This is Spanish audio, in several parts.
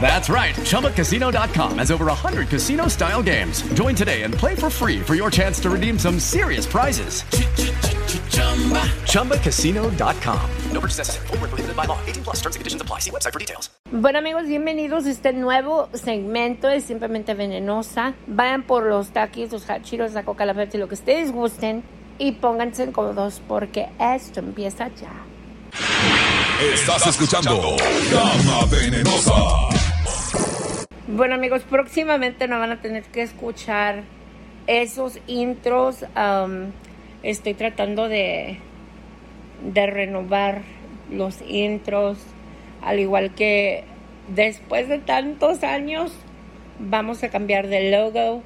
That's right. ChumbaCasino.com has over 100 casino style games. Join today and play for free for your chance to redeem some serious prizes. ChumbaCasino.com. No purchase necessary. Void were prohibited by law. 18 plus. Terms and conditions apply. See website for details. Bueno amigos, bienvenidos a este nuevo segmento de Simplemente Venenosa. Vayan por los taquis, los hachiros, la coca, la Pepsi, lo que ustedes gusten y pónganse cómodos porque esto empieza ya. Estás escuchando Gama Venenosa. Bueno amigos, próximamente no van a tener que escuchar esos intros. um, estoy tratando de, de renovar los intros, al igual que después de tantos años vamos a cambiar de logo.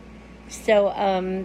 So, um,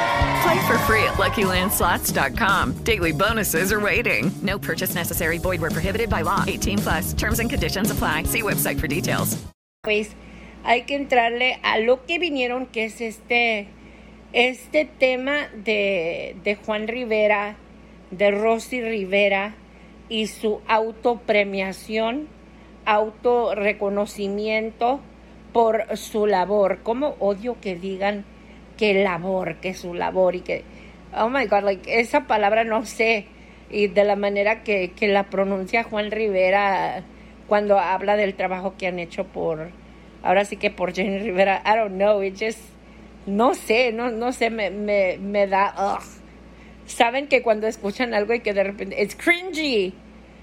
Play for free at LuckyLandSlots.com. Daily bonuses are waiting. No purchase necessary. Void were prohibited by law. 18 plus. Terms and conditions apply. See website for details. pues hay que entrarle a lo que vinieron, que es este, este tema de, de Juan Rivera, de Rosy Rivera y su autopremiación, autorreconocimiento por su labor. Como odio que digan que labor, que su labor y que, oh my God, like, esa palabra no sé, y de la manera que, que la pronuncia Juan Rivera cuando habla del trabajo que han hecho por, ahora sí que por Jenny Rivera, I don't know, it just, no sé, no, no sé, me, me, me da, ugh. Saben que cuando escuchan algo y que de repente, it's cringy.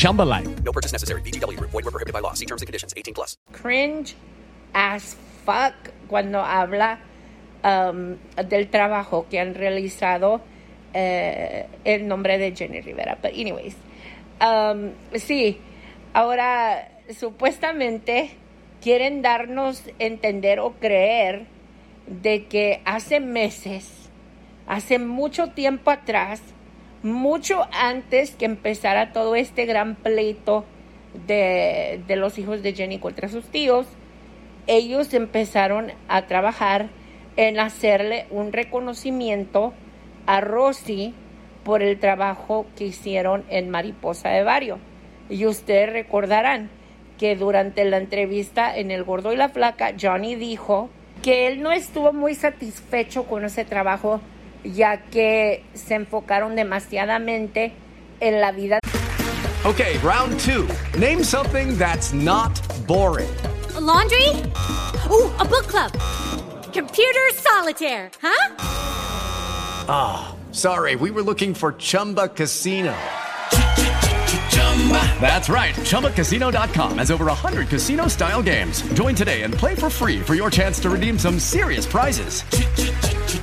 Chumba life. No purchase necessary. VGW Group. Void were prohibited by law. See terms and conditions. 18 plus. cringe as fuck cuando habla um, del trabajo que han realizado eh, el nombre de Jenny Rivera. But anyways, um, sí, ahora supuestamente quieren darnos entender o creer de que hace meses, hace mucho tiempo atrás, mucho antes que empezara todo este gran pleito de, de los hijos de Jenny contra sus tíos, ellos empezaron a trabajar en hacerle un reconocimiento a Rosy por el trabajo que hicieron en Mariposa de Barrio. Y ustedes recordarán que durante la entrevista en El Gordo y la Flaca, Johnny dijo que él no estuvo muy satisfecho con ese trabajo ya que se enfocaron demasiadamente en la vida. Okay, round two. Name something that's not boring. A laundry? Ooh, a book club. Computer solitaire, huh? Ah, sorry, we were looking for Chumba Casino. That's right. ChumbaCasino.com has over 100 casino style games. Join today and play for free for your chance to redeem some serious prizes.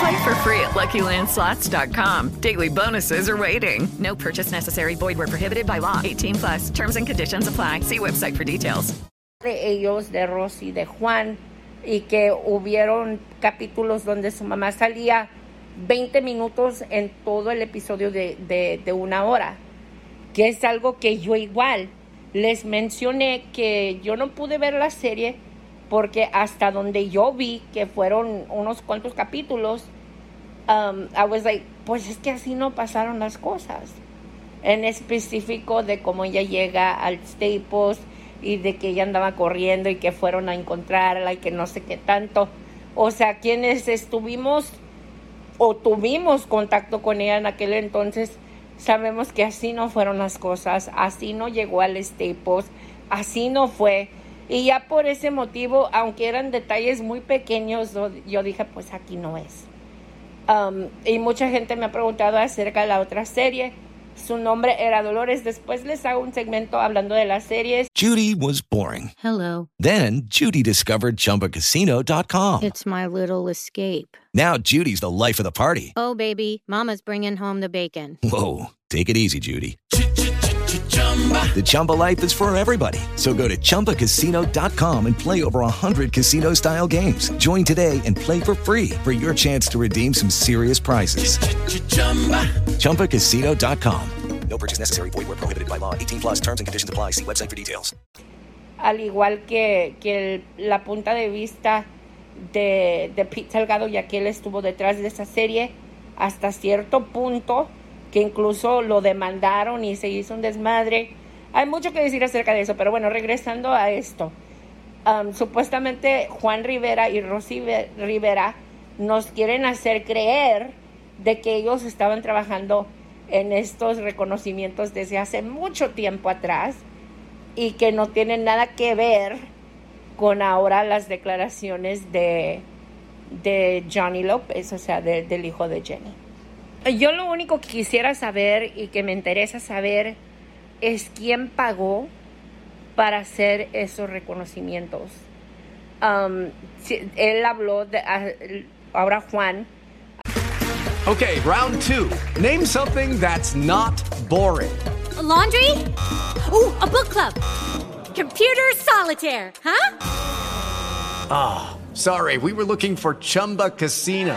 Play for free at LuckyLandSlots.com. Daily bonuses are waiting. No purchase necessary. Void where prohibited by law. 18 plus. Terms and conditions apply. See website for details. de ellos, de Rosy, de Juan, y que hubieron capítulos donde su mamá salía 20 minutos en todo el episodio de- de una hora, que es algo que yo igual les mencioné que yo no pude ver la serie porque hasta donde yo vi que fueron unos cuantos capítulos, um, I was like, pues es que así no pasaron las cosas en específico de cómo ella llega al Staples y de que ella andaba corriendo y que fueron a encontrarla y que no sé qué tanto. O sea, quienes estuvimos o tuvimos contacto con ella en aquel entonces, sabemos que así no fueron las cosas, así no llegó al Staples, así no fue. Y ya por ese motivo, aunque eran detalles muy pequeños, yo- dije, pues aquí no es. Um, y mucha gente me ha preguntado acerca de la otra serie. Su nombre era Dolores. Después les hago un segmento hablando de las series. Judy was boring. Hello. Then Judy discovered ChumbaCasino.com. It's my little escape. Now Judy's the life of the party. Oh, baby, Mama's bringing home the bacon. Whoa, take it easy, Judy. The Chumba life is for everybody. So go to ChumbaCasino.com and play over 100 casino style games. Join today and play for free for your chance to redeem some serious prizes. ChumbaCasino.com. No purchase necessary. Void prohibited by law. 18 plus terms and conditions apply. See website for details. Al igual que, que el- la punta de vista de, de Pete Salgado, ya que él estuvo detrás de esa serie hasta cierto punto, que incluso lo demandaron y se hizo un desmadre. Hay mucho que decir acerca de eso, pero bueno, regresando a esto. Supuestamente Juan Rivera y Rosy Ve- Rivera nos quieren hacer creer de que ellos estaban trabajando en estos reconocimientos desde hace mucho tiempo atrás y que no tienen nada que ver con ahora las declaraciones de, de Johnny López, o sea, de- del hijo de Jenny. Yo lo único que quisiera saber y que me interesa saber es quién pagó para hacer esos reconocimientos. Um, él habló de ah, ahora Juan. Okay, round two. Name something that's not boring. A laundry? Ooh, a book club. Computer solitaire, huh? Ah, sorry, we were looking for Chumba Casino.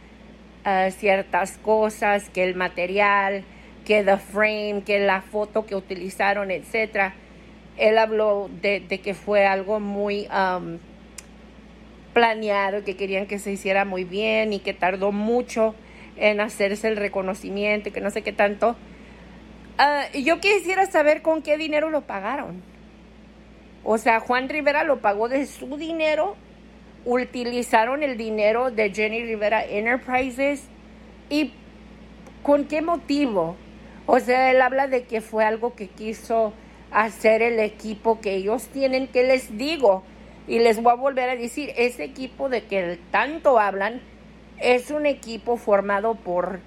ciertas cosas, que el material, que the frame, que la foto que utilizaron, etc. Él habló de, que fue algo muy um, planeado, que querían que se hiciera muy bien y que tardó mucho en hacerse el reconocimiento que no sé qué tanto. Uh, yo quisiera saber con qué dinero lo pagaron. O sea, Juan Rivera lo pagó de su dinero, utilizaron el dinero de Jenny Rivera Enterprises y con qué motivo. O sea, él habla de que fue algo que quiso hacer el equipo que ellos tienen, que les digo, y les voy a volver a decir, ese equipo de que tanto hablan es un equipo formado por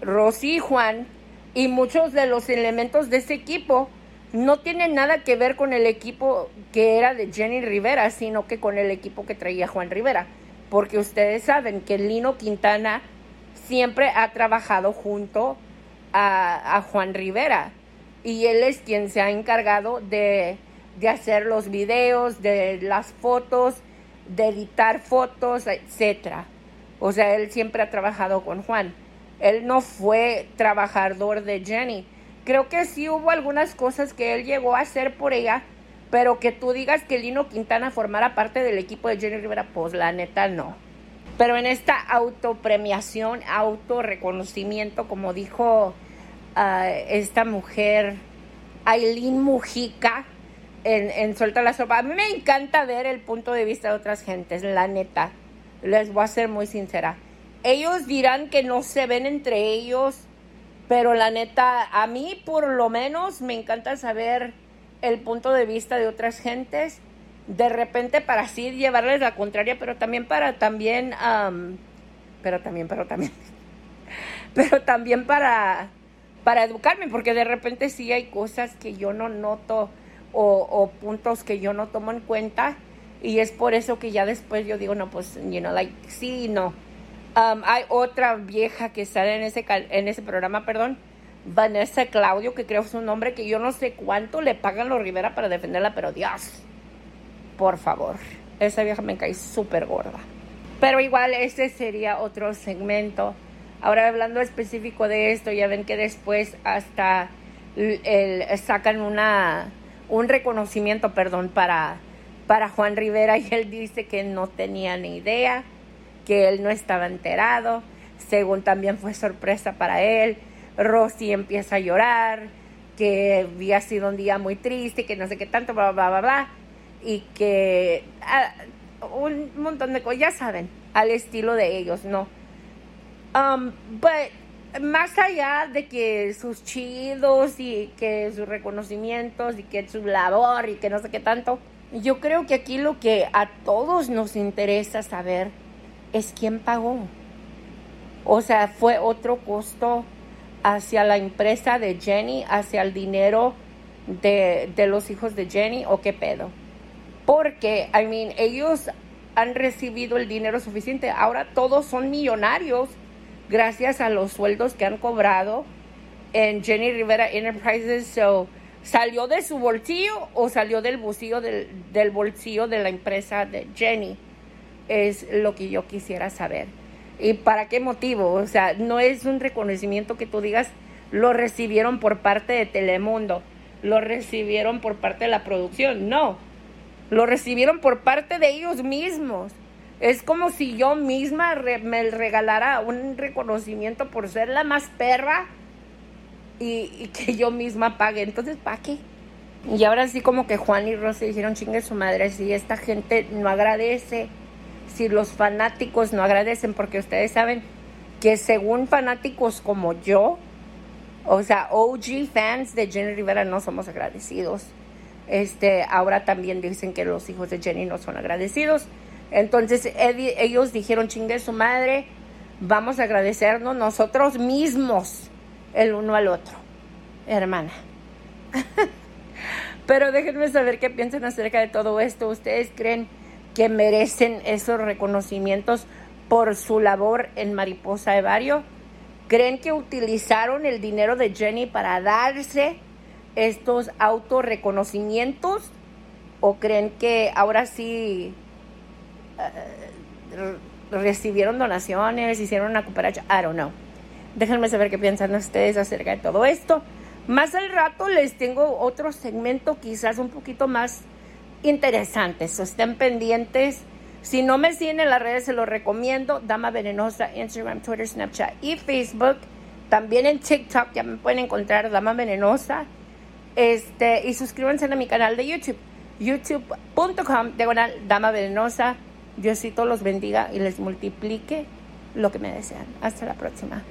Rosy y Juan, y muchos de los elementos de ese equipo no tienen nada que ver con el equipo que era de Jenny Rivera, sino que con el equipo que traía Juan Rivera. Porque ustedes saben que Lino Quintana siempre ha trabajado junto a, Juan Rivera. Y él es quien se ha encargado de, de hacer los videos, de las fotos, de editar fotos, etcétera. O sea, él siempre ha trabajado con Juan. Él no fue trabajador de Jenny. Creo que sí hubo algunas cosas que él llegó a hacer por ella, pero que tú digas que Lino Quintana formara parte del equipo de Jenny Rivera, pues la neta no. Pero en esta autopremiación, autorreconocimiento, como dijo uh, esta mujer, Aileen Mujica, en, en Suelta la Sopa, a mí me encanta ver el punto de vista de otras gentes, la neta. Les voy a ser muy sincera ellos dirán que no se ven entre ellos, pero la neta, a mí por lo menos me encanta saber el punto de vista de otras gentes, de repente para así llevarles la contraria, pero también para también, um, pero también, pero también, pero también para, para educarme, porque de repente sí hay cosas que yo no noto o, o puntos que yo no tomo en cuenta. Y es por eso que ya después yo digo, no, pues, you know, like, sí, no Hay otra vieja que sale en ese, en ese programa, perdón, Vanessa Claudio, que creo es un nombre que yo no sé cuánto le pagan los Rivera para defenderla, pero Dios, por favor, esa vieja me cae súper gorda. Pero igual ese sería otro segmento. Ahora hablando específico de esto, ya ven que después hasta el, sacan una, un reconocimiento, perdón, para, para Juan Rivera y él dice que no tenía ni idea que él no estaba enterado, según también fue sorpresa para él. Rosy empieza a llorar, que había sido un día muy triste, que no sé qué tanto, bla, bla, bla, bla, y que ah, un montón de cosas, ya saben, al estilo de ellos, ¿no? Um, but, más allá de que sus chidos y que sus reconocimientos y que su labor y que no sé qué tanto, yo creo que aquí lo que a todos nos interesa saber es quien pagó. O sea, fue otro costo hacia la empresa de Jenny, hacia el dinero de, de los hijos de Jenny o qué pedo. Porque, I mean, ellos han recibido el dinero suficiente. Ahora todos son millonarios gracias a los sueldos que han cobrado en Jenny Rivera Enterprises. So, ¿Salió de su bolsillo o salió del bolsillo del, del bolsillo de la empresa de Jenny? Es lo que yo quisiera saber. ¿Y para qué motivo? O sea, no es un reconocimiento que tú digas, lo recibieron por parte de Telemundo, lo recibieron por parte de la producción, no, lo recibieron por parte de ellos mismos. Es como si yo misma me regalara un reconocimiento por ser la más perra y, que yo misma pague. Entonces, ¿para qué? Y ahora sí como que Juan y Rosa dijeron, chingue su madre, si esta gente no agradece si los fanáticos no agradecen, porque ustedes saben que según fanáticos como yo, o sea, OG fans de Jenny Rivera no somos agradecidos. Este, ahora también dicen que los hijos de Jenny no son agradecidos. Entonces ellos dijeron, chingue su madre, vamos a agradecernos nosotros mismos el uno al otro, hermana. Pero déjenme saber qué piensan acerca de todo esto. ¿Ustedes creen que merecen esos reconocimientos por su labor en Mariposa de Barrio? ¿Creen que utilizaron el dinero de Jenny para darse estos autorreconocimientos? ¿O creen que ahora sí eh, recibieron donaciones, hicieron una cooperacha? I don't know. Déjenme saber qué piensan ustedes acerca de todo esto. Más al rato les tengo otro segmento quizás un poquito más interesante. So, estén pendientes. Si no me siguen en las redes, se los recomiendo. Dama Venenosa, Instagram, Twitter, Snapchat y Facebook. También en TikTok ya me pueden encontrar Dama Venenosa. Este, y suscríbanse a mi canal de YouTube. youtube.com diagonal Dama Venenosa. Diosito los bendiga y les multiplique lo que me desean. Hasta la próxima.